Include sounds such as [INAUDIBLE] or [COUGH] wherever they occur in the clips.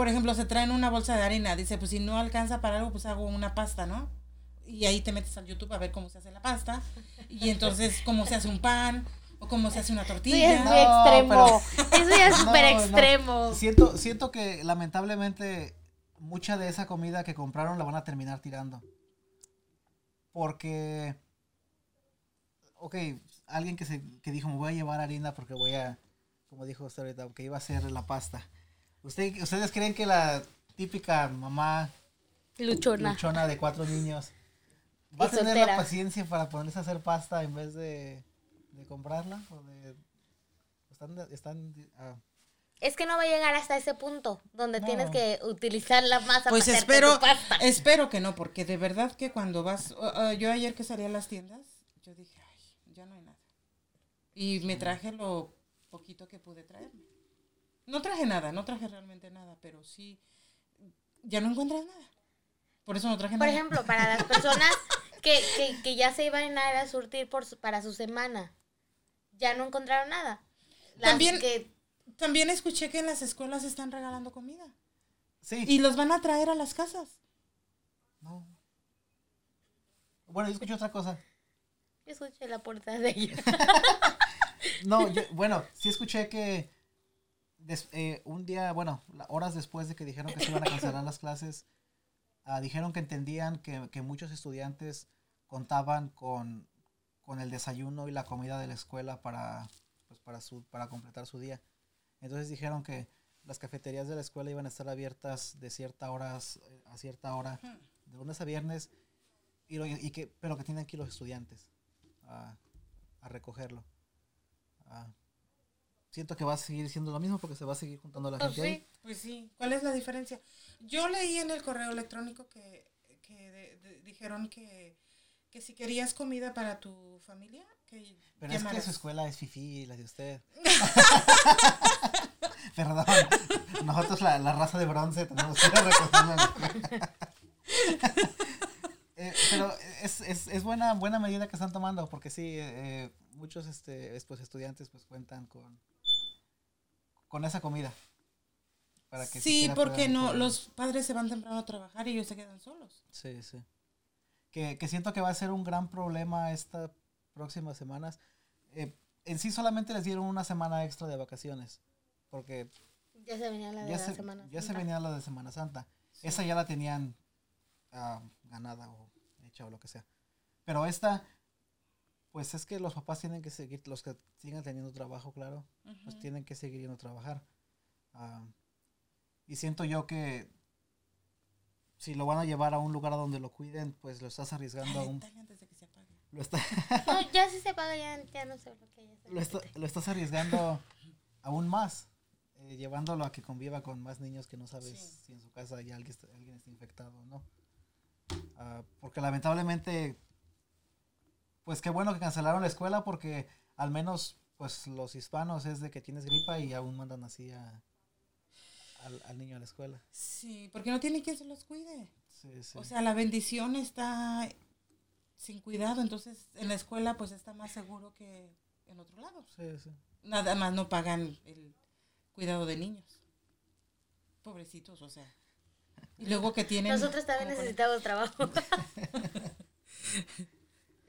por ejemplo, se traen una bolsa de harina, dice, pues si no alcanza para algo, pues hago una pasta, ¿no? Y ahí te metes al YouTube a ver cómo se hace la pasta. Y entonces, cómo se hace un pan, o cómo se hace una tortilla. ya es muy No, extremo. Eso ya es [LAUGHS] súper no. extremo. Siento, siento que lamentablemente mucha de esa comida que compraron la van a terminar tirando. Porque, ok, alguien que, se, que dijo, me voy a llevar harina porque voy a, como dijo usted ahorita, que iba a hacer la pasta. ¿Usted, ¿Ustedes creen que la típica mamá Luchona. luchona de cuatro niños va a tener la paciencia para ponerse a hacer pasta en vez de, de comprarla? ¿O de, están, están, ah, Es que no va a llegar hasta ese punto donde No. tienes que utilizar la masa Pues para espero, tu pasta. espero que no, porque de verdad que cuando vas, uh, uh, yo ayer que salí a las tiendas, yo dije, ay, ya no hay nada. Y me traje lo poquito que pude traerme. No traje nada, no traje realmente nada, pero sí, ya no encuentras nada. Por eso no traje Por nada. ejemplo, para las personas [LAUGHS] que, que, que ya se iban a ir a surtir por su- para su semana, ya no encontraron nada. Las También- que- También escuché que en las escuelas están regalando comida. sí. Y los van a traer a las casas. No. Bueno, yo escuché otra cosa. yo escuché la puerta de ella. [LAUGHS] No, [LAUGHS] yo, bueno, sí escuché que des- eh, un día, bueno, horas después de que dijeron que se iban a cancelar las clases, ah, dijeron que entendían que, que muchos estudiantes contaban con, con el desayuno y la comida de la escuela para, pues, para, su, para completar su día. Entonces dijeron que las cafeterías de la escuela iban a estar abiertas de cierta horas a cierta hora, de lunes a viernes, y, lo- y que, pero que tienen que ir los estudiantes a, a recogerlo. Ah, siento que va a seguir siendo lo mismo porque se va a seguir juntando la Pues gente ahí. sí. Pues sí, ¿cuál es la diferencia? Yo leí en el correo electrónico que, que de- de- dijeron que, que si querías comida para tu familia, que Pero es que llamaras. su escuela es fifi, la de usted. [LAUGHS] [LAUGHS] Perdón, nosotros la, la raza de bronce tenemos que escuela. [LAUGHS] Eh, pero es, es, es buena, buena medida que están tomando porque sí, eh, muchos este, es- pues, estudiantes pues cuentan con, con esa comida. Para que Sí, porque no, comer. los padres se van temprano a trabajar y ellos se quedan solos. Sí, sí. Que, que siento que va a ser un gran problema estas próximas semanas. Eh, en sí solamente les dieron una semana extra de vacaciones. Porque Ya se venía la de ya, la se, semana. ya se Santa. venía la de Semana Santa. Esa ya la tenían ah, ganada o hecha o lo que sea. Pero esta, pues es que los papás tienen que seguir, los que sigan teniendo trabajo, claro, pues tienen que seguir yendo a trabajar. Ah, y siento yo que si lo van a llevar a un lugar donde lo cuiden, pues lo estás arriesgando a un... Antes de que se apague. Lo, está- [LAUGHS] No, ya si se paga, ya, ya no sé lo que ya se lo, está- lo estás arriesgando aún más, eh, llevándolo a que conviva con más niños que no sabes Sí. si en su casa ya alguien está, alguien está infectado o no. Ah, porque lamentablemente, pues qué bueno que cancelaron la escuela porque al menos pues los hispanos es de que tienes gripa y aún mandan así a- al, al niño a la escuela. Sí, porque no tiene quien se los cuide. Sí, sí. O sea, la bendición está sin cuidado, entonces en la escuela pues está más seguro que en otro lado. sí, sí. Nada más no pagan el cuidado de niños. Pobrecitos, o sea. Y luego que tienen... Nosotros también necesitamos trabajo. [LAUGHS] [LAUGHS]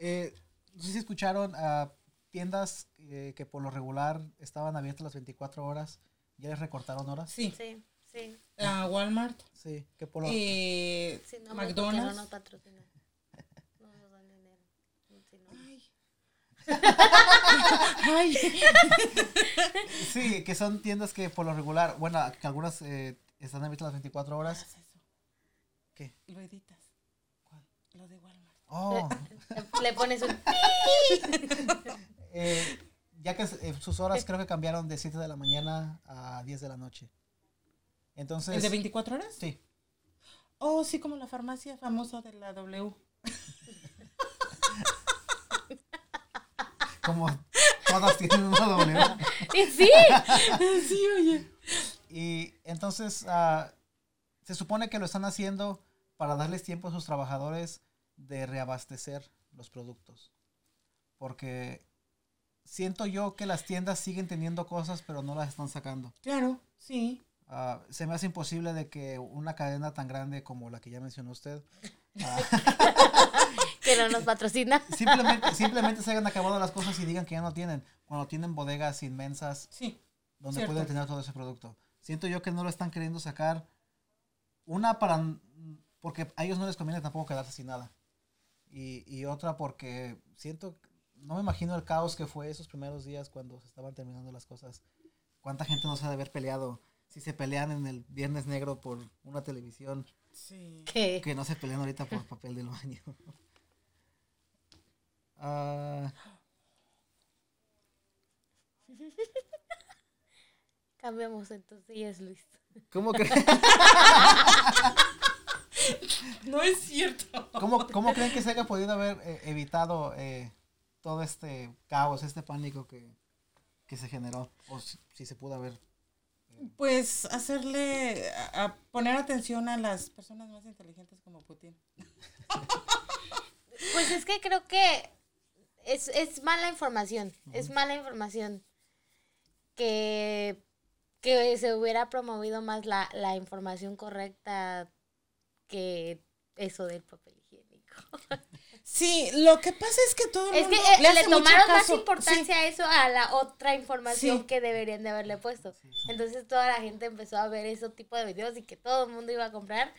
Eh, no sé si escucharon a tiendas eh, que por lo regular estaban abiertas las 24 horas, ya les recortaron horas. Sí, Sí, sí. a Walmart, Sí, que por lo, eh, Sí, no, no McDonald's. nos patrocinan. No nos dan dinero. Sí, no. Ay. Ay. [LAUGHS] sí, que son tiendas que por lo regular, bueno, que algunas eh, están abiertas las 24 horas. ¿Qué? Lo editas. ¿Cuál? Lo de Walmart. Oh, Le pones un... [LAUGHS] eh, ya que eh, sus horas creo que cambiaron de 7 de la mañana a 10 de la noche. Entonces, ¿El de 24 horas? sí, Oh, sí, como la farmacia famosa de la W. [LAUGHS] como todas tienen una. [LAUGHS] Y sí, sí, oye. Y entonces ah, se supone que lo están haciendo para darles tiempo a sus trabajadores de reabastecer los productos. Porque siento yo que las tiendas siguen teniendo cosas, pero no las están sacando. Claro, sí. Ah, se me hace imposible de que una cadena tan grande como la que ya mencionó usted ah, [LAUGHS] Que no nos patrocina. [LAUGHS] simplemente, simplemente se hayan acabado las cosas y digan que ya no tienen, cuando tienen bodegas inmensas Sí. donde Cierto. pueden tener todo ese producto. Siento yo que no lo están queriendo sacar. Una para porque a ellos no les conviene tampoco quedarse sin nada. Y, y otra porque siento, no me imagino el caos que fue esos primeros días cuando se estaban terminando las cosas. ¿Cuánta gente no se ha de haber peleado? Si se pelean en el Viernes Negro por una televisión, Sí. Que que no se pelean ahorita por papel del baño. [LAUGHS] Ah, [LAUGHS] cambiamos entonces y es Luis. ¿Cómo [LAUGHS] crees? No es cierto. ¿Cómo, cómo creen que se haya podido haber eh, evitado eh, todo este caos, este pánico que, que se generó? O si, si se pudo haber. Pues hacerle, a, a poner atención a las personas más inteligentes como Putin. [LAUGHS] Pues es que creo que es, es mala información. Es mala información. Que, que se hubiera promovido más la, la información correcta que eso del papel higiénico. [LAUGHS] Sí, lo que pasa es que todo el Es que mundo eh, le, mucho tomaron más importancia a eso a la otra información Sí. que deberían de haberle puesto. Entonces toda la gente empezó a ver ese tipo de videos y que todo el mundo iba a comprar.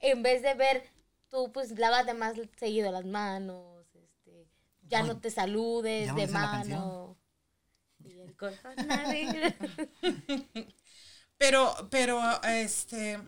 En vez de ver, tú pues lávate más seguido las manos, este, ya Ay, no te saludes de mano. Y el coronavirus. [LAUGHS] Pero, pero, este,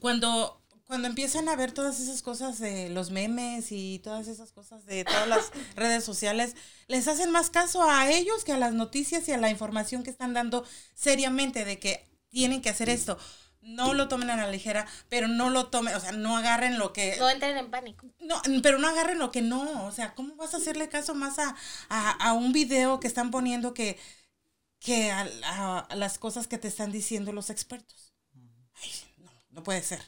cuando, cuando empiezan a ver todas esas cosas de los memes y todas esas cosas de todas las [LAUGHS] redes sociales, les hacen más caso a ellos que a las noticias y a la información que están dando seriamente de que tienen que hacer esto. No lo tomen a la ligera, pero no lo tomen, o sea, no agarren lo que... no entren en pánico. No, pero no agarren lo que no. O sea, ¿cómo vas a hacerle caso más a, a, a un video que están poniendo que, que a, las cosas que te están diciendo los expertos? No, puede ser.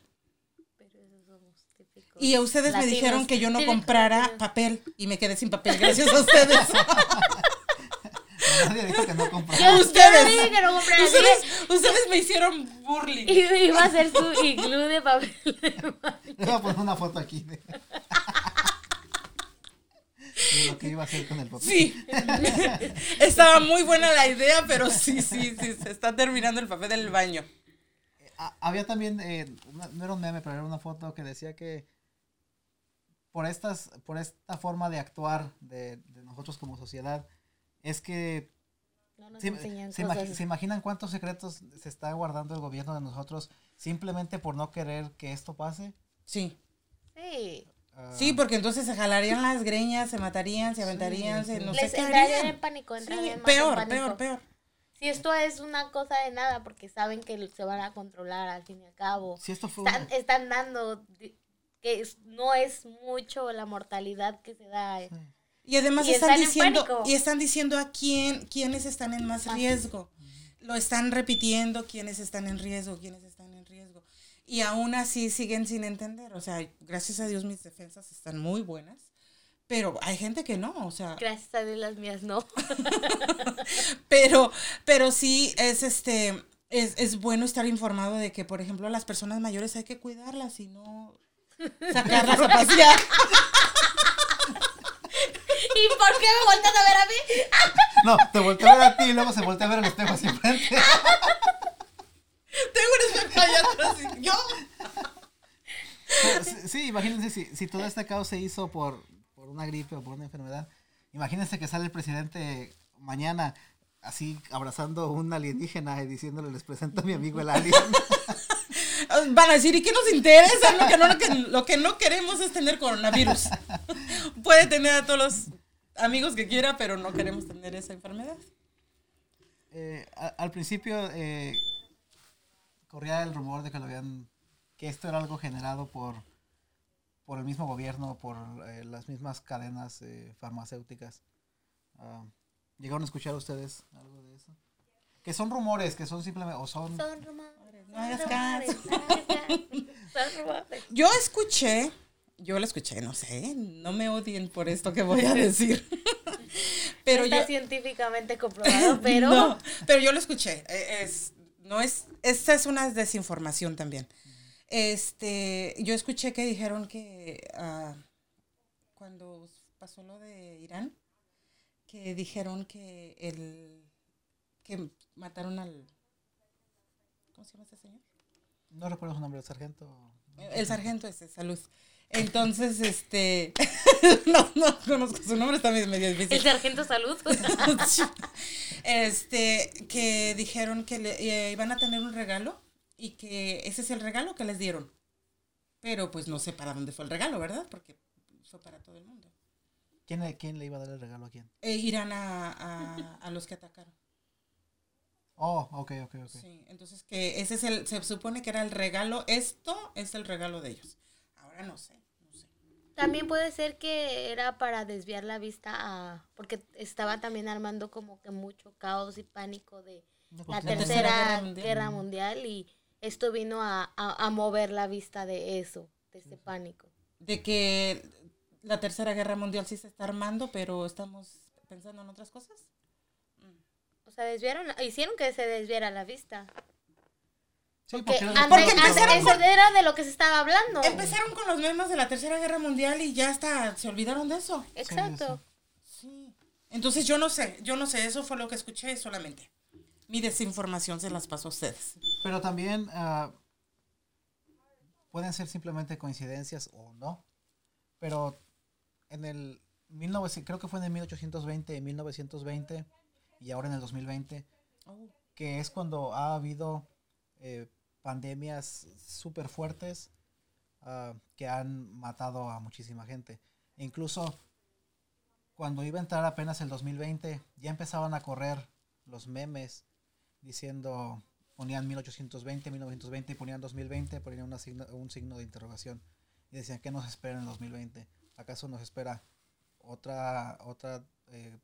Pero esos somos típicos. Y a ustedes me dijeron que yo no comprara papel y me quedé sin papel gracias a ustedes. [LAUGHS] Nadie dijo que no comprara. Yo, yo Ustedes. no dije que no comprara así. ustedes, ustedes me hicieron burling. Y iba a ser su iglú de papel. Le voy a poner una foto aquí de, de lo que iba a hacer con el papel. Sí. [LAUGHS] Estaba muy buena la idea, pero sí, sí, sí, se está terminando el papel del baño. Había también, eh, una- no era un meme, pero era una foto que decía que por estas, por esta forma de actuar de, de nosotros como sociedad, es que No nos se, enseñan se imagi- cosas. se imaginan cuántos secretos se está guardando el gobierno de nosotros simplemente por no querer que esto pase. Sí. Sí. Ah, Sí, porque entonces se jalarían las greñas, se matarían, se aventarían, se no sé Les qué entrarían harían. en pánico, Sí, entrarían en peor, pánico. peor, peor. Si esto es una cosa de nada, porque saben que se van a controlar al fin y al cabo. si esto fue Están, están dando que es- no es mucho la mortalidad que se da. eh. Y además Y están, están en diciendo y están diciendo a quién quiénes están en más Más. riesgo. Lo están repitiendo quiénes están en riesgo, quiénes están en riesgo. Y aún así siguen sin entender. O sea, gracias a Dios mis defensas están muy buenas. Pero hay gente que no, o sea, Gracias a Dios las mías no. [LAUGHS] pero, pero sí es este, es, es bueno estar informado de que, por ejemplo, a las personas mayores hay que cuidarlas y no sacarlas a pasear. ¿Y por qué me volteas a ver a mí? No, te volteé a ver a ti y luego se voltea a ver el espejo así enfrente. Tengo un espejo allá atrás y yo. Pero sí, sí, imagínense si, si todo este caos se hizo por una gripe o por una enfermedad. Imagínense que sale el presidente mañana así abrazando un alienígena y diciéndole les presento a mi amigo el alien. [LAUGHS] Van a decir, ¿y qué nos interesa? Lo que no, lo que, lo que no queremos es tener coronavirus. [LAUGHS] Puede tener a todos los amigos que quiera, pero no queremos tener esa enfermedad. Eh, a- al principio eh, corría el rumor de que lo habían que esto era algo generado por por el mismo gobierno, por eh, las mismas cadenas eh, farmacéuticas. Ah, ¿Llegaron a escuchar ustedes algo de eso? Que son rumores, que son simplemente, o son... Son rumores. No hagas son caso. rumores. Son. Yo escuché, yo lo escuché, no sé, no me odien por esto que voy a decir. [LAUGHS] Pero está yo, científicamente comprobado, [LAUGHS] pero No, pero yo lo escuché. eh, Es, No es, esta es una desinformación también. Este, yo escuché que dijeron que ah, cuando pasó lo de Irán, que dijeron que el que mataron al ¿cómo se llama ese señor? No recuerdo su nombre, el sargento. El sargento ese, salud. Entonces, este, [LAUGHS] no, no conozco su nombre, está medio difícil. El sargento salud. [LAUGHS] este, que dijeron que le, eh, iban a tener un regalo y que ese es el regalo que les dieron. Pero pues no sé para dónde fue el regalo, ¿verdad? Porque fue para todo el mundo. ¿Quién, le- quién le iba a dar el regalo a quién? E irán a, a, a los que atacaron. Oh, ok, ok, ok. Sí, entonces que ese es el, se supone que era el regalo, esto es el regalo de ellos. Ahora no sé, no sé. También puede ser que era para desviar la vista a... Porque estaba también armando como que mucho caos y pánico de No, la tercera, Guerra guerra, Mundial. mundial. y esto vino a, a- a mover la vista de eso, de ese pánico. De que la tercera guerra mundial sí se está armando, pero estamos pensando en otras cosas. O sea, desviaron, hicieron que se desviara la vista. Sí, Porque porque, Porque empezaron era de lo que se estaba hablando. Empezaron con los memes de la tercera guerra mundial y ya hasta se olvidaron de eso. Exacto. Sí. Entonces yo no sé, yo no sé, eso fue lo que escuché solamente. Mi desinformación se las paso a ustedes. Pero también ah, pueden ser simplemente coincidencias o no. Pero en el 1900, creo que fue en el 1820 y 1920 y ahora en el 2020, que es cuando ha habido eh, pandemias súper fuertes ah, que han matado a muchísima gente. E incluso cuando iba a entrar apenas el 2020, ya empezaban a correr los memes diciendo, ponían 1820, 1920 y ponían 2020, ponían una signo- un signo de interrogación y decían, ¿qué nos espera en el 2020? ¿Acaso nos espera otra, otra eh,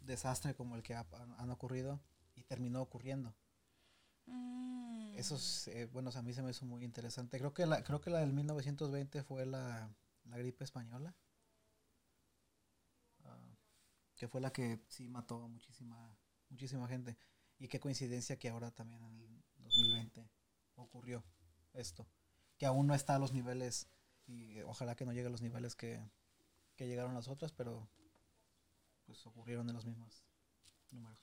desastre como el que ha- han, ocurrido? Y terminó ocurriendo. Eso es, eh, bueno, a mí se me hizo muy interesante. Creo que la, creo que la del 1920 fue la, la gripe española. Ah, que fue la que sí mató a muchísima, muchísima gente. Y qué coincidencia que ahora también en el 2020 ocurrió esto. Que aún no está a los niveles, y eh, ojalá que no llegue a los niveles que, que llegaron las otras, pero pues ocurrieron en los mismos números.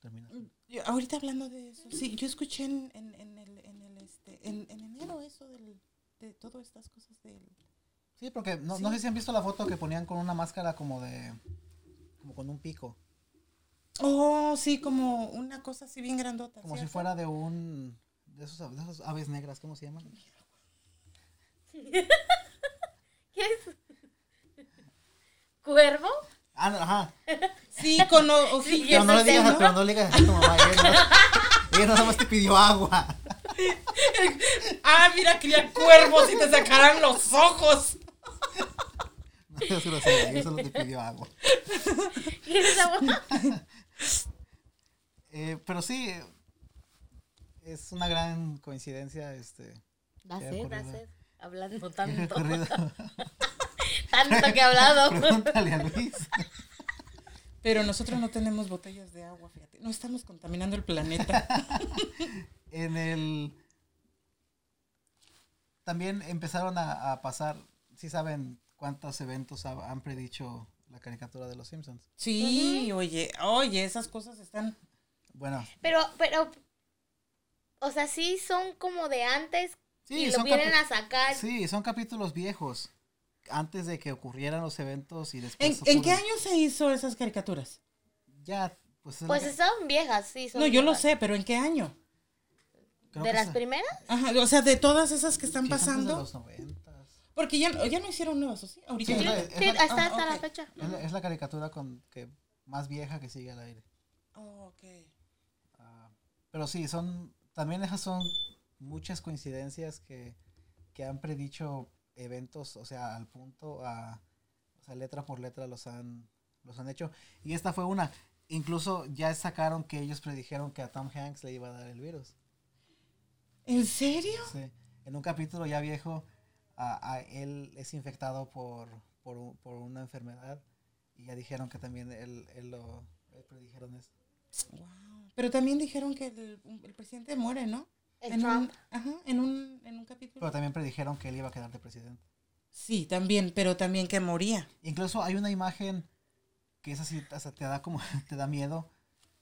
Termina. Yo, ahorita hablando de eso, sí, yo escuché en, en, en el, en el este, en, en enero eso del, de todas estas cosas del... Sí, porque no, no sé si han visto la foto que ponían con una máscara como de, como con un pico, Oh, sí, como una cosa así bien grandota. como si fuera de un, de esos, de esos aves negras, ¿cómo se llaman? [LAUGHS] ¿Qué es? ¿Cuervo? Ah, no, ajá. Sí, con... o- o- sí, Sí, Pero no, le digas, pero no le digas a tu mamá. Ella, no- ella nada más te pidió agua. [LAUGHS] Ah, mira, cría cuervos y te sacarán los ojos. [LAUGHS] No ella solo te pidió agua. ¿Quieres agua? Eh, pero sí, es una gran coincidencia, este. Da ¿Qué ha sed, da sed. Hablando ¿qué ha tanto. [LAUGHS] tanto que he hablado. [LAUGHS] Pregúntale a Luis. Pero nosotros no tenemos botellas de agua, fíjate. No estamos contaminando el planeta. [LAUGHS] En el. También empezaron a, a pasar, si saben cuántos eventos ha- han predicho la caricatura de los Simpsons. Sí, oye, oye, esas cosas están... Bueno, Pero, pero, o sea, sí son como de antes sí, y lo son, vienen a sacar. sí, son capítulos viejos. Antes de que ocurrieran los eventos y ¿En, después. en qué año se hizo esas caricaturas? Ya, pues. es Pues que- estaban viejas, sí. Son No, yo lo sé, pero ¿en qué año? creo ¿De las primeras? Ajá, o sea, de todas esas que están son desde pasando. los noventas. Porque ya, ya no hicieron nuevas, ¿o sí? Ahorita Sí, ya. es la- Sí, la- hasta, ah, hasta la fecha. Es la, es la caricatura con que más vieja que sigue al aire. Oh, ok. Ah, pero sí, son. También esas son muchas coincidencias que, que han predicho eventos, o sea, al punto, a, o sea, letra por letra los han, los han hecho. Y esta fue una. Incluso ya sacaron que ellos predijeron que a Tom Hanks le iba a dar el virus. ¿En serio? Sí. En un capítulo ya viejo, a, a él es infectado por, por, por una enfermedad. Y ya dijeron que también él, él lo él predijeron eso. Wow, Pero también dijeron que el, el presidente muere, ¿no? El en Trump. Un, ajá, en un, en un capítulo. Pero también predijeron que él iba a quedar de presidente. Sí, también, pero también que moría. Incluso hay una imagen que es así, hasta te da como, [LAUGHS] te da miedo,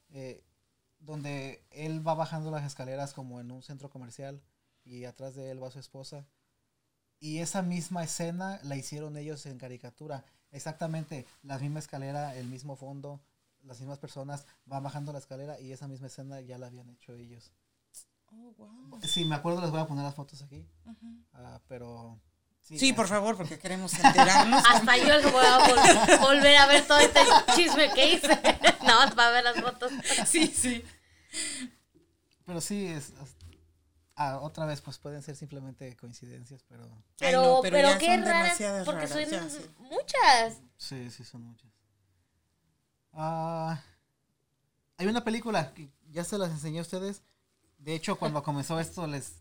eh, donde él va bajando las escaleras como en un centro comercial y atrás de él va su esposa. Y esa misma escena la hicieron ellos en caricatura. Exactamente, la misma escalera, el mismo fondo, las mismas personas van bajando la escalera y esa misma escena ya la habían hecho ellos. Oh, wow. Sí, me acuerdo, les voy a poner las fotos aquí. Ah, pero... Sí, por favor, porque queremos enterarnos. [LAUGHS] Hasta yo voy a vol- volver a ver todo este chisme que hice. [LAUGHS] No, para ver las fotos. sí, sí. Pero sí, es, es- ah, otra vez, pues pueden ser simplemente coincidencias, pero Ay, Pero, no, pero, pero ya qué son raras, porque raras, son ya, sí. muchas. sí, sí son muchas. Ah, hay una película que ya se las enseñé a ustedes. De hecho, cuando [LAUGHS] comenzó esto, les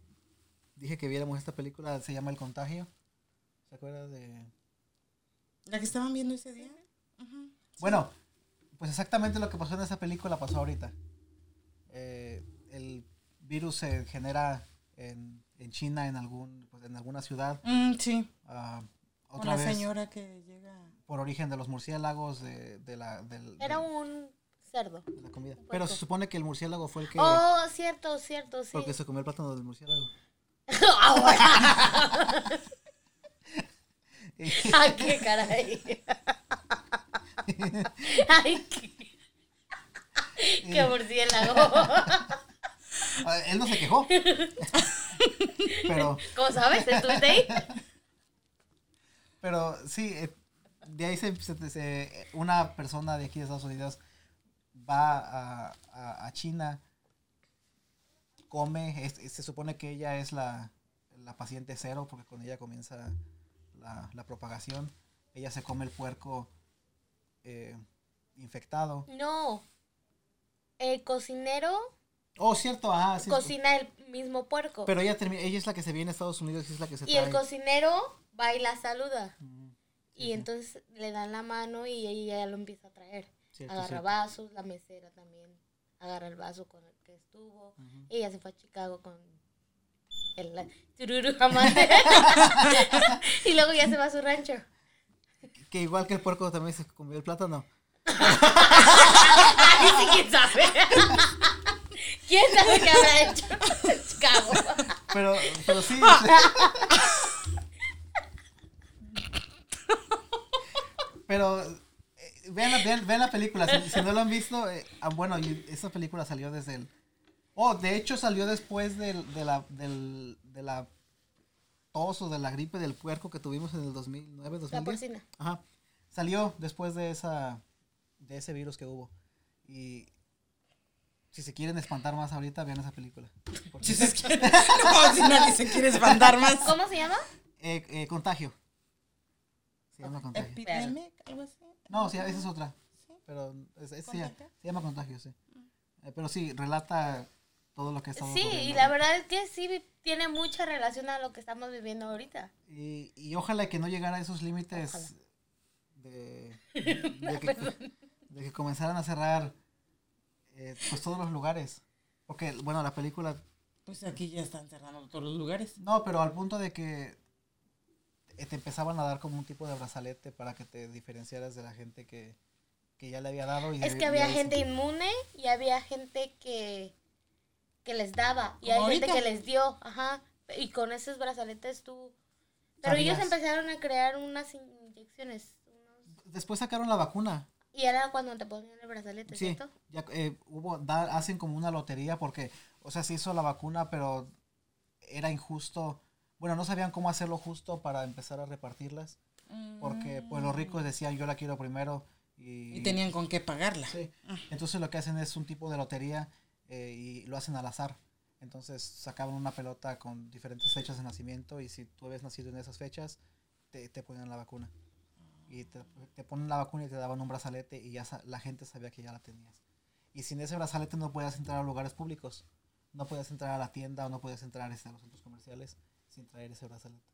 dije que viéramos esta película, se llama El Contagio. ¿Se acuerdan de...? ¿La que estaban viendo ese día? Bueno, pues exactamente lo que pasó en esa película pasó ahorita. Virus se genera en, en China, en algún pues, en alguna ciudad. Mm, sí, ah, con otra la vez señora que llega. por origen de los murciélagos, de, de la, del- Era de- un cerdo. de la comida. un Pero se supone que el murciélago fue el que... Oh, cierto, cierto, sí. Porque se comió el plátano del murciélago. [LAUGHS] Ahora. [LAUGHS] Ay, qué caray. [LAUGHS] Ay, qué, qué murciélago. Ah, Él no se quejó. [LAUGHS] pero, ¿Cómo sabes? ¿Estuviste ahí? pero sí, eh, de ahí se, se- se- una persona de aquí de Estados Unidos va a, a- a China, come, es- se supone que ella es la, la paciente cero, porque con ella comienza la, la propagación. Ella se come el puerco eh, infectado. No. El cocinero Oh, cierto, ah, sí. cocina el mismo puerco. Pero ella, termi- ella es la que se viene a Estados Unidos y es la que se y el cocinero va y la saluda. Mm, Y entonces le dan la mano y ella ya lo empieza a traer. cierto, agarra cierto. vasos, la mesera también agarra el vaso con el que estuvo. Ella se fue a Chicago con el tururu amante. [LAUGHS] [LAUGHS] y luego ya se va a su rancho. Que igual que el puerco también se comió el plátano. [LAUGHS] Sí, quién sabe. ¿Quién sabe qué habrá hecho [LAUGHS] Chicago? Pero, pero [LAUGHS] sí. pero eh, vean, la, vean, vean la película. Si, si no lo han visto, eh, ah, bueno, y esa película salió desde el. Oh, de hecho salió después del, de, la, del, de la tos o de la gripe del puerco que tuvimos en el 2009, La 2010. porcina. Ajá. Salió después de esa de ese virus que hubo. Y si se quieren espantar más ahorita, vean esa película. Porque- [LAUGHS] Si, se quiere- no, si nadie se quiere espantar más. ¿Cómo se llama? Eh, eh, contagio. Se llama contagio. Epidemic, algo así. No, sí, esa es otra. Pero es, es- sí, se llama contagio, sí. Eh, pero sí, relata todo lo que ha estado Sí, y la verdad es que sí tiene mucha relación a lo que estamos viviendo ahorita. Y, y ojalá que no llegara a esos límites de, de, que, [LAUGHS] de que comenzaran a cerrar eh, pues todos los lugares. Porque, bueno, la película Pues aquí ya están cerrando todos los lugares. No, pero al punto de que eh, te empezaban a dar como un tipo de brazalete para que te diferenciaras de la gente que, que ya le había dado. Y Es que había gente inmune y había gente que, que les daba. Y hay gente que les dio. Ajá. Y con esos brazaletes tú... Pero ellos empezaron a crear unas inyecciones. unos- Después sacaron la vacuna. Y era cuando te ponían el brazalete, Sí, ¿cierto? ya eh, hubo, da- hacen como una lotería porque, o sea, se hizo la vacuna, pero era injusto. Bueno, no sabían cómo hacerlo justo para empezar a repartirlas. Porque pues los ricos decían yo la quiero primero. Y, Y tenían con qué pagarla. Sí. Entonces lo que hacen es un tipo de lotería eh, y lo hacen al azar. Entonces sacaban una pelota con diferentes fechas de nacimiento y si tú habías nacido en esas fechas, te, te ponían la vacuna. Y te, te ponen la vacuna y te daban un brazalete y ya sa- la gente sabía que ya la tenías. Y sin ese brazalete no podías entrar a lugares públicos. No podías entrar a la tienda o no podías entrar este, a los centros comerciales sin traer ese brazalete.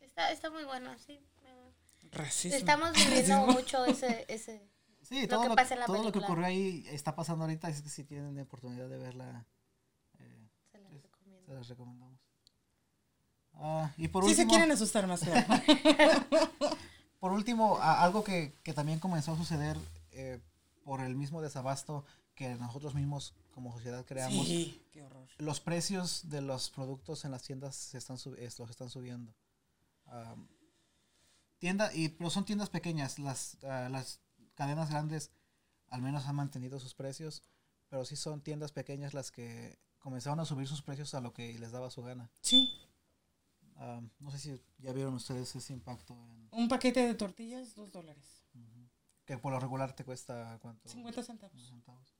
Está, está muy bueno, sí. Racismo. Estamos [LAUGHS] viviendo Racismo. mucho ese, ese... Sí, lo todo, que lo, pasa en la todo lo que ocurrió ahí está pasando ahorita. Es que si tienen la oportunidad de verla, eh, Se las se las recomendamos. Ah, y por Si se último, quieren asustar más. [LAUGHS] por último algo que, que también comenzó a suceder eh, por el mismo desabasto que nosotros mismos como sociedad creamos. Sí, qué horror. los precios de los productos en las tiendas se están los están subiendo. Am, tienda y pero son tiendas pequeñas, las ah, las cadenas grandes al menos han mantenido sus precios, pero sí son tiendas pequeñas las que comenzaron a subir sus precios a lo que les daba su gana. Sí, No sé si ya vieron ustedes ese impacto en- un paquete de tortillas, dos dólares. que por lo regular te cuesta cuánto 50 centavos. centavos.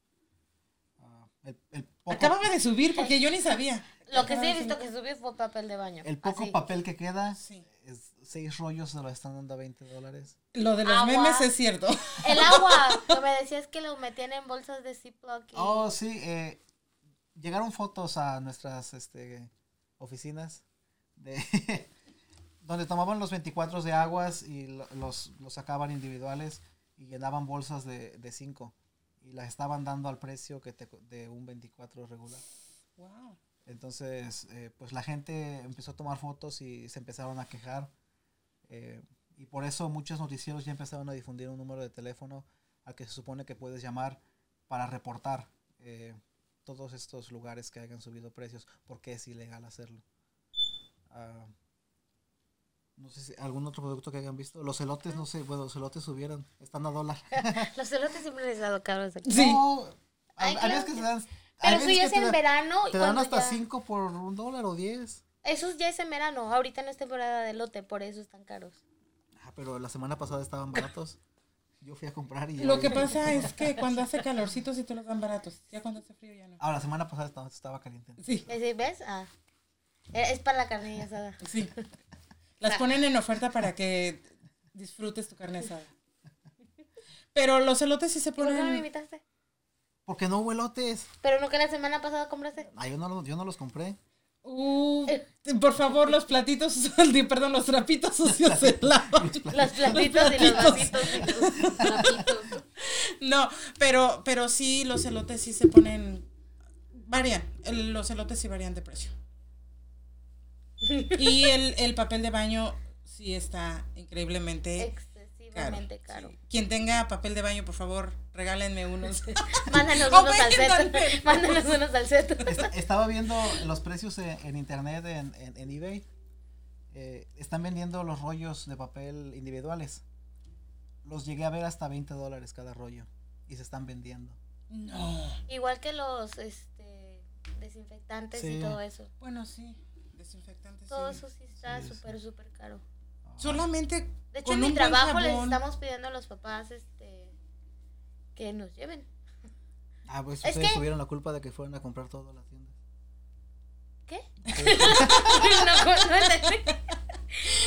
Ah, el, el poco, Acababa de subir porque yo ni sabía. Lo que sí he visto que subió fue papel de baño. el poco Así. papel que queda Sí. es seis rollos se lo están dando a 20 dólares. Lo de los Agua. memes es cierto. El agua, [LAUGHS] que me decías que lo metían en bolsas de Ziploc. y- Oh, sí, eh, llegaron fotos a nuestras este, oficinas de [LAUGHS] donde tomaban los 24 de aguas y lo- los, los sacaban individuales y llenaban bolsas de 5 y las estaban dando al precio que te, de un 24 regular. Wow. Entonces, eh, pues la gente empezó a tomar fotos y se empezaron a quejar. eh, y por eso muchos noticieros ya empezaron a difundir un número de teléfono al que se supone que puedes llamar para reportar eh, todos estos lugares que hayan subido precios, porque es ilegal hacerlo. No sé si algún otro producto que hayan visto. Los elotes, no sé, bueno, los elotes subieron, están a dólar. [LAUGHS] Los elotes siempre les he dado caros aquí. Sí. No, Ay, veces que que- te dan. Pero eso ya que es te en dan- verano. Te dan hasta ya- 5 por un dólar o 10. Esos ya es en verano. Ahorita no es temporada de lote, por eso están caros. Ah, pero la semana pasada estaban baratos. Yo fui a comprar y... Lo que pasa es que cuando hace calorcito sí te los dan baratos. Ya cuando hace frío ya no. Ah, la semana pasada estaba, estaba caliente. Sí, ¿Ese- ¿Ves? Ah. Eh, Es para la carne asada. sí. [LAUGHS] Las ponen en oferta para que disfrutes tu carne asada. Pero los elotes sí se ¿Y ¿Por qué no me ponen. invitaste? Porque no hubo elotes. Pero no que la semana pasada compraste. Ah, yo no, lo- yo no los compré. Uh, por favor, los platitos, [LAUGHS] perdón, los trapitos sucios se lavan. Los platitos y los vasitos. No, pero, pero sí, los elotes sí se ponen. Varían. los elotes sí varían de precio. [LAUGHS] Y el, el papel de baño sí está increíblemente Excesivamente caro. Sí. Quien tenga papel de baño, por favor, regálenme unos. [LAUGHS] [LAUGHS] Mándanos unos al set. Mándanos unos al set. Esta- estaba viendo los precios en, en internet, en, en- en eBay. Eh, están vendiendo los rollos de papel individuales. Los llegué a ver hasta 20 dólares cada rollo. Y se están vendiendo. No. Igual que los este, desinfectantes Sí. y todo eso. Bueno, sí. Desinfectantes. Todo sí. eso sí está Sí, sí. súper, súper caro. Solamente. De hecho, con en mi trabajo les estamos pidiendo a los papás este, que nos lleven. Ah, pues Es ustedes que- tuvieron la culpa de que fueran a comprar todo a la tienda. ¿Qué? [LAUGHS] no, no entendí.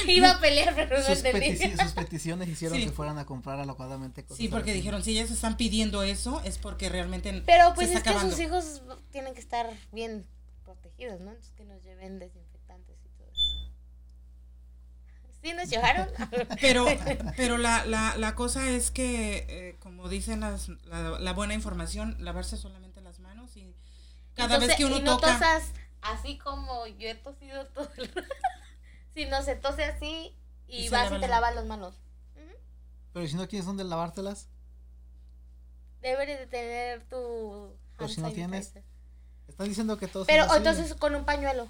Iba a pelear, pero no Sus, petici- sus peticiones hicieron Sí. que fueran a comprar alocadamente cosas. Sí, porque dijeron, si ellos están pidiendo eso, es porque realmente. Pero pues se es está que sus hijos tienen que estar bien protegidos, ¿no? Entonces que nos lleven desinfectantes y todo eso. ¿Sí nos llevaron? [LAUGHS] Pero, pero la, la, la cosa es que, eh, como dicen las, la, la buena información, lavarse solamente las manos y cada vez que uno y no toca. tosas así como yo he tosido [LAUGHS] todo el rato. Sino se tose así y, Y vas lava y te la- lavas las manos. Pero si no tienes dónde lavártelas, Debes de tener tu Pero si no tienes, están diciendo que todos. Pero entonces con un pañuelo.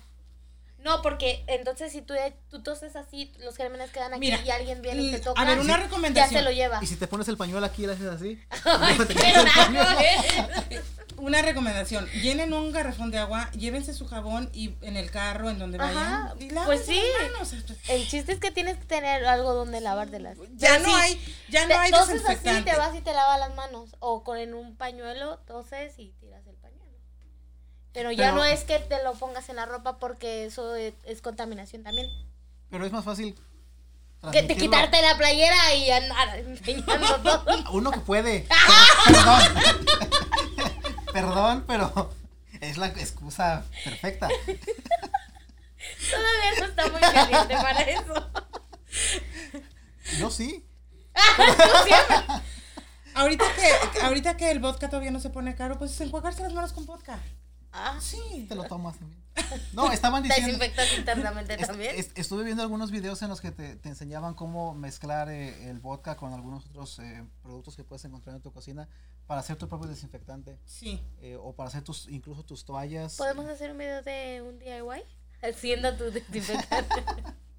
No, porque entonces si tú, tú toses así, los gérmenes quedan aquí Mira, y alguien viene y te toca, a ver, una ya recomendación. se lo lleva. Y si te pones el pañuelo aquí y le haces así. [LAUGHS] Ay, te. Una recomendación, llenen un garrafón de agua, llévense su jabón y en el carro, en donde vayan. Y pues sí. manos. El chiste es que tienes que tener algo donde lavártelas. Ya Pero no sí, hay, ya te no hay toses así, te vas y te lavas las manos. O con en un pañuelo toses y. Pero ya Pero- no es que te lo pongas en la ropa porque eso es, es contaminación también. Pero es más fácil. Que te quitarte la playera y andar [LAUGHS] enseñando [LAUGHS] todo. Uno que puede. [LAUGHS] Perdón. Perdón, pero es la excusa perfecta. Todavía no está muy caliente para eso. Yo sí. Ahorita que, ahorita que el vodka todavía no se pone caro, pues enjuagarse las manos con vodka. Ah, Sí. Te lo tomas también. [LAUGHS] No, estaban diciendo. desinfectas [LAUGHS] internamente est- también. est- estuve viendo algunos videos en los que te, te enseñaban cómo mezclar eh, el vodka con algunos otros eh, productos que puedes encontrar en tu cocina para hacer tu propio desinfectante Sí. eh, o para hacer tus incluso tus toallas. ¿Podemos hacer un video de un DIY? Haciendo tu desinfectante.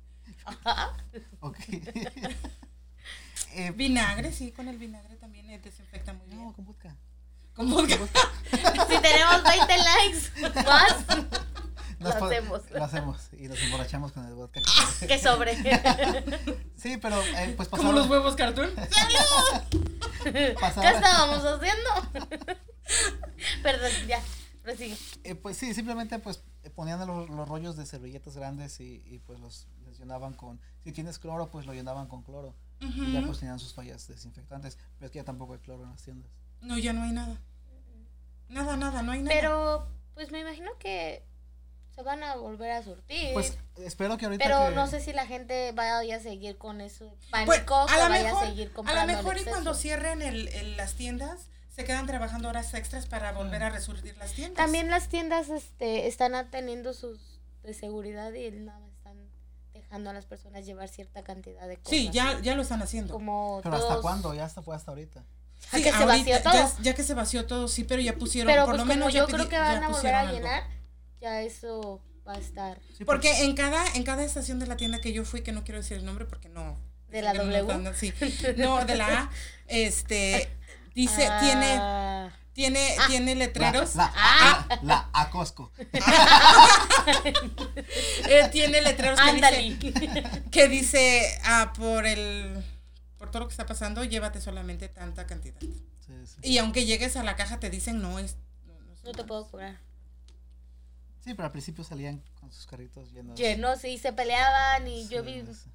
[LAUGHS] Ajá. Ok. Eh, Vinagre, sí, con el vinagre también desinfecta muy bien. no, con vodka. Con vodka. [LAUGHS] Si tenemos 20 likes más, Lo Nos hacemos. Lo hacemos y nos emborrachamos con el vodka. [LAUGHS] que sobre. [LAUGHS] Sí, pero eh, pues Como los huevos cartoon. ¿Qué estábamos haciendo? Perdón, ya, prosigue. eh, pues sí, simplemente pues eh, ponían los, los rollos de servilletas grandes y, y, pues los, les llenaban con, si tienes cloro pues lo llenaban con cloro y ya pues tenían sus toallas desinfectantes, pero es que ya tampoco hay cloro en las tiendas. No, ya no hay nada. Nada, nada, no hay nada. Pero, pues me imagino que se van a volver a surtir. Pues espero que ahorita pero que- no sé si la gente vaya a seguir con eso de pánico Pues, o a lo vaya mejor, a seguir a comprando. lo mejor y cuando cierren el, el- las tiendas, se quedan trabajando horas extras para volver a resurgir las tiendas. También las tiendas este, están atendiendo sus de seguridad y nada más están dejando a las personas llevar cierta cantidad de cosas. Sí, ya, ya lo están haciendo. Como Pero hasta cuándo, ya hasta fue hasta ahorita. Ah, Sí, que se ahorita, vació todo. Ya, ya que se vació todo, sí, pero ya pusieron, Pero por pues lo menos como ya yo pidi- creo que ya van a volver a algo. llenar, ya eso va a estar. Sí, Porque en cada, en cada estación de la tienda que yo fui, que no quiero decir el nombre porque no. ¿De la no W? sí. [LAUGHS] No, de la A. Este, dice, tiene, Ah, tiene, tiene La, letreros. la, Ah. la, la Acosco. [LAUGHS] eh, tiene letreros que Ándale. dice, que dice, ah, por el, por todo lo que está pasando, llévate solamente tanta cantidad. Sí, sí. Y aunque llegues a la caja te dicen, no es, no, no es No te más". puedo cobrar. Sí, pero al principio salían con sus carritos llenos. Llenos y se peleaban y yo vi... Sí, sí.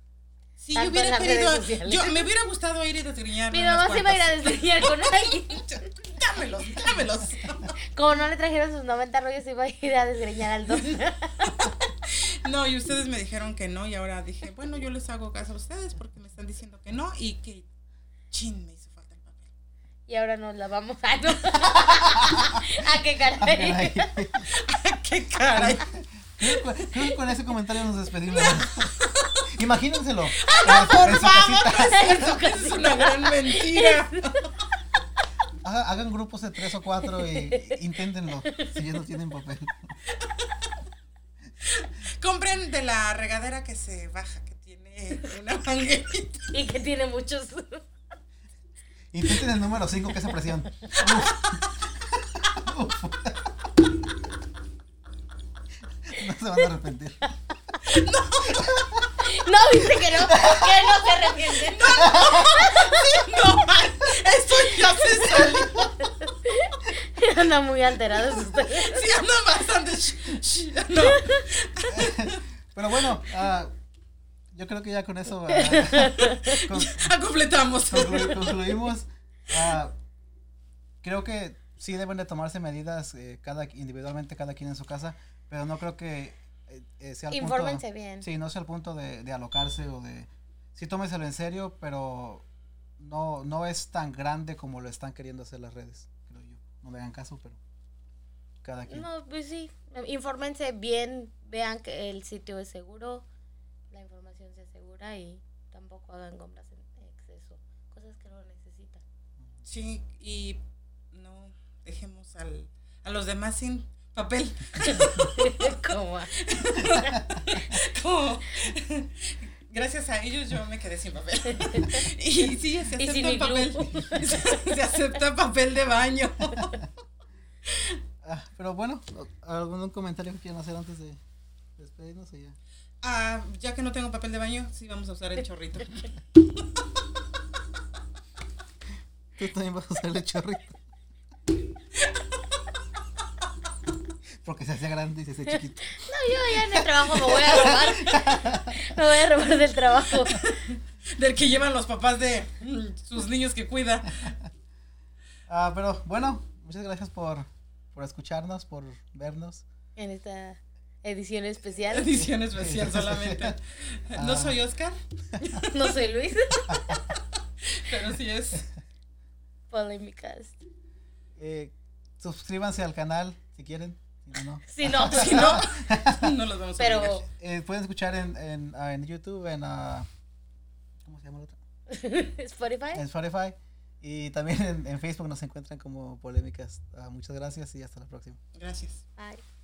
Sí, Tanto yo hubiera querido, yo, me hubiera gustado ir y desgreñar. Mi mamá se iba a ir a despedir con [LAUGHS] alguien. Dámelos, dámelos. Como no le trajeron sus 90 rollos, se iba a ir a desgreñar al don. [LAUGHS] [LAUGHS] No, y ustedes me dijeron que no, y ahora dije, bueno, yo les hago caso a ustedes porque me están diciendo que no, y que chin, me hizo falta el papel. Y ahora nos lavamos. Ah, no. [LAUGHS] [LAUGHS] ¿A qué Ah, caray? caray. ¡Qué caray! Creo que- con ese comentario nos despedimos. Imagínenselo. ¡No, en por su favor! casita. Es una gran mentira. Haga- Hagan grupos de tres o cuatro y inténtenlo si ya no tienen papel. Compren de la regadera que se baja, que tiene una [LAUGHS] manguerita. Y que tiene muchos. Intenten el número 5 que es a presión. Uf. [LAUGHS] Uf. No se van a arrepentir. No, dice que no, que no se arrepiente. No, man, eso ya se salió. [LAUGHS] Anda muy alterados ustedes. Sí, anda bastante. sh- sh- No. [LAUGHS] Pero bueno, ah, yo creo que ya con eso ah, [LAUGHS] con- Ya completamos. conclu- concluimos. Ah, creo que sí deben de tomarse medidas eh, cada individualmente cada quien en su casa, pero no creo que eh, eh, sea el Infórmense punto, bien. Sí, no sea el punto de, de alocarse o de sí tómeselo en serio, pero no no es tan grande como lo están queriendo hacer las redes. No hagan caso, pero cada quien. No, pues sí. Infórmense bien, vean que el sitio es seguro, la información se asegura y tampoco hagan compras en exceso. Cosas que no necesitan. Sí, y no dejemos al, a los demás sin papel. [LAUGHS] Como [LAUGHS] Como- gracias a ellos yo me quedé sin papel. [LAUGHS] Y sí, se Y acepta el papel. [LAUGHS] Se, se acepta papel de baño. Ah, pero bueno, ¿algún comentario que quieran hacer antes de despedirnos o ya? Ah, ya que no tengo papel de baño, sí vamos a usar el chorrito. [LAUGHS] Tú también vas a usar el chorrito. Porque se hace grande y se hace chiquito. No, yo ya en el trabajo me voy a robar. Me voy a robar del trabajo. Del que llevan los papás de sus niños que cuida. Ah, pero bueno, muchas gracias por, por escucharnos, por vernos. En esta edición especial. Edición especial solamente. No Ah. soy Oscar, No soy Luis. pero sí es. Polémicas. Eh, suscríbanse al canal si quieren. Si no, no. Si no, Si no, [LAUGHS] [LAUGHS] no los vamos a pero obligar. Eh, pueden escuchar en, en, ah, en YouTube, en. ah, ¿Cómo se llama el otro? [LAUGHS] Spotify. En Spotify. Y también en, en Facebook nos encuentran como Polémicas. Ah, muchas gracias y hasta la próxima. Gracias. Bye.